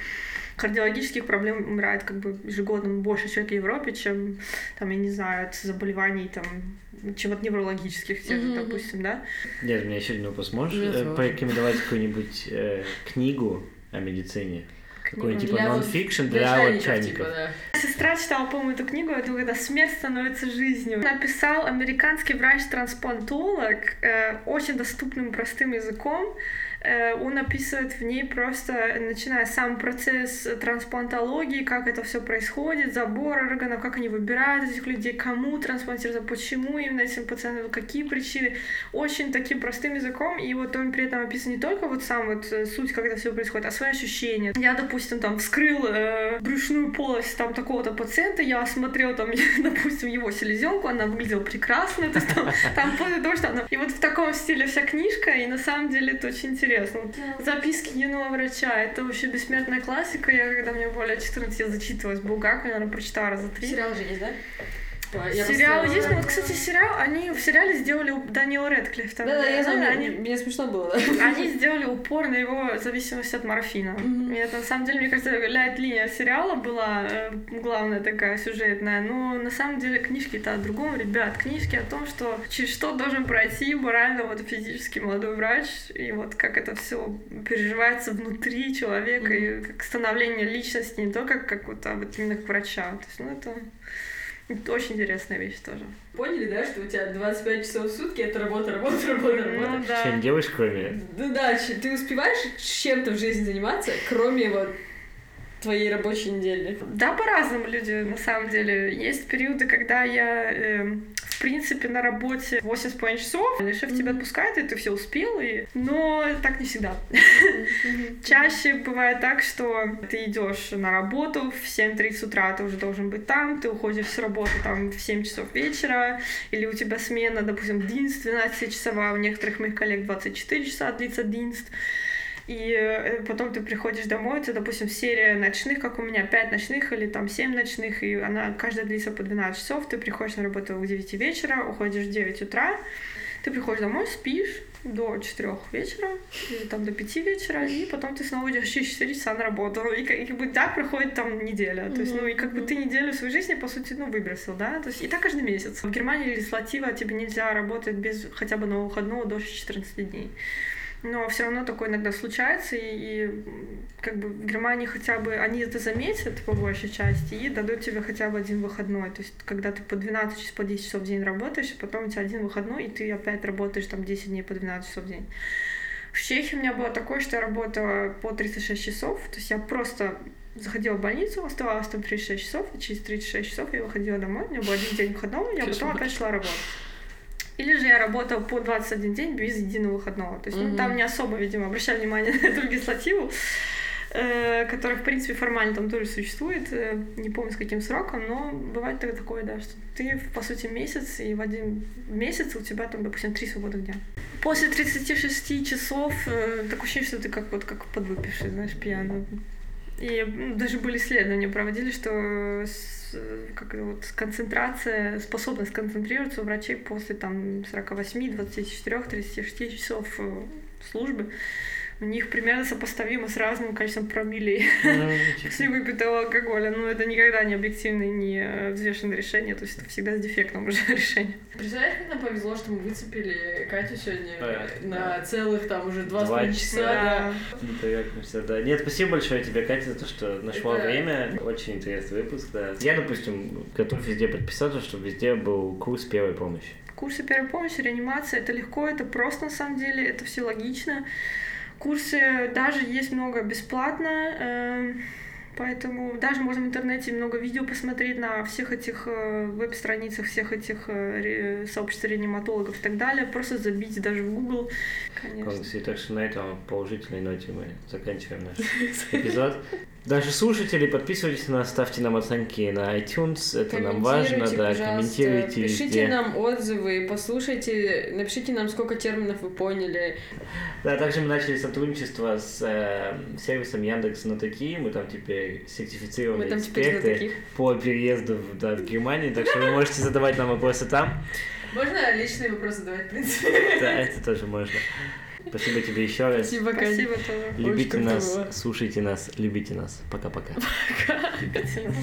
кардиологических проблем умирает как бы ежегодно больше человек в Европе, чем, там, я не знаю, от заболеваний, там, чем от неврологических, тех мгм. допустим, да? Нет, у меня еще один вопрос. Можешь Нет, э, порекомендовать какую-нибудь э, книгу о медицине? Какой-нибудь типа вот- нон-фикшн Для для чайников, чайников. типа, да. Сестра читала, по-моему, эту книгу, это когда смерть становится жизнью. Написал американский врач-трансплантолог э, очень доступным простым языком. Э, он описывает в ней просто, начиная сам процесс трансплантологии, как это все происходит, забор органов, как они выбирают этих людей, кому трансплантировать, почему именно этим пациентам, какие причины. Очень таким простым языком, и вот он при этом описан не только вот сам вот э, суть, как это все происходит, а свои ощущения. Я, допустим, там вскрыл э, брюшную полость там такого-то пациента, я осмотрел там, допустим, его селезенку, она выглядела прекрасно, то есть там, там того, что она... И вот в таком стиле вся книжка, и на самом деле это очень интересно. Вот записки юного врача, это вообще бессмертная классика. Я, когда мне более 14, я зачитывалась Булгаку, я, наверное, прочитала раза три. Сериал же есть, да? Я Сериал есть, ну вот, кстати, сериал, они в сериале сделали Даниэла Редклифф. Да, да, я знаю, они, мне, смешно было, они сделали упор на его зависимость от морфина. Мгм. И это, на самом деле, мне кажется, лайт-линия сериала была э, главная такая сюжетная, но на самом деле книжки-то о другом, ребят. Книжки о том, что через что должен пройти морально, вот физически молодой врач, и вот как это все переживается внутри человека, и как становление личности, не только как вот, а вот именно как врача. То есть, ну, это, это очень интересная вещь тоже. Поняли, да, что у тебя 25 часов в сутки это работа, работа, работа, работа. Ну да. Не делаешь, кроме... Ну да, ты успеваешь чем-то в жизни заниматься, кроме вот твоей рабочей недели? Да, по-разному люди, на самом деле. Есть периоды, когда я, эм, в принципе, на работе 8,5 часов, и шеф тебя отпускает, и ты все успел, и... но так не всегда. Чаще бывает так, что ты идешь на работу в 7.30 утра, ты уже должен быть там, ты уходишь с работы там в 7 часов вечера, или у тебя смена, допустим, динст 12-часовая, у некоторых моих коллег 24 часа длится динст, и э, потом ты приходишь домой, это, допустим, серия ночных, как у меня, 5 ночных или там 7 ночных, и она каждая длится по 12 часов, ты приходишь на работу к 9 вечера, уходишь в 9 утра, ты приходишь домой, спишь до 4 вечера, или там до 5 вечера, и потом ты снова идешь через 4 часа на работу. И как, и как бы так проходит там неделя. То есть, ну, и как бы ты неделю своей жизни, по сути, ну, выбросил, да? То есть, и так каждый месяц. В Германии легислатива тебе нельзя работать без хотя бы на выходного дольше 14 дней. Но все равно такое иногда случается, и, и, как бы в Германии хотя бы они это заметят по большей части и дадут тебе хотя бы один выходной. То есть, когда ты по 12 часов, по 10 часов в день работаешь, и потом у тебя один выходной, и ты опять работаешь там 10 дней по 12 часов в день. В Чехии у меня было такое, что я работала по 36 часов, то есть я просто заходила в больницу, оставалась там 36 часов, и через 36 часов я выходила домой, у меня был один день выходного, я потом опять шла работать. Или же я работала по 21 день без единого выходного. То есть, ну, Мгм. там не особо, видимо, обращали внимание на эту легислативу, э, которая, в принципе, формально там тоже существует. э, Не помню, с каким сроком, но бывает так- такое, да, что ты, по сути, месяц, и в один месяц у тебя там, допустим, три свободных дня. После 36 часов э, такое ощущение, что ты как вот как подвыпивший, знаешь, пьяный. И даже были исследования проводили, что как это вот концентрация, способность концентрироваться у врачей после там 48, 24, 36 часов э, службы у них примерно сопоставимо с разным количеством промиллей после выпитого алкоголя. Но это никогда не объективное, не взвешенное решение, то есть это всегда с дефектом уже решение. Представляешь, как нам повезло, что мы выцепили Катю сегодня Да, на да. целых там уже два с половиной часа, да. Да. Нет, спасибо большое тебе, Катя, за то, что нашла Это- время. Очень интересный выпуск, да. Я, допустим, готов везде подписаться, чтобы везде был курс первой помощи. Курсы первой помощи, реанимация, это легко, это просто на самом деле, это все логично. Курсы даже есть много бесплатно, э, поэтому даже можно в интернете много видео посмотреть на всех этих э, веб-страницах, всех этих э, сообществ реаниматологов и так далее. Просто забить даже в Google, конечно. Конкурсе. Так что на этом положительной ноте мы заканчиваем наш эпизод. Даже слушатели, подписывайтесь на нас, ставьте нам оценки на iTunes, это нам важно, да, комментируйте Пишите везде. нам отзывы, послушайте, напишите нам, сколько терминов вы поняли. Да, также мы начали сотрудничество с э, сервисом Яндекс Знатоки, мы там теперь сертифицированные Мы там эксперты по переезду в, да, в Германию, так что вы можете задавать нам вопросы там. Можно личные вопросы задавать, в принципе? Да, это тоже можно. Спасибо тебе еще раз. Спасибо, Катя. Спасибо тоже. Любите Очень нас, слушайте нас, любите нас. Пока-пока. Спасибо.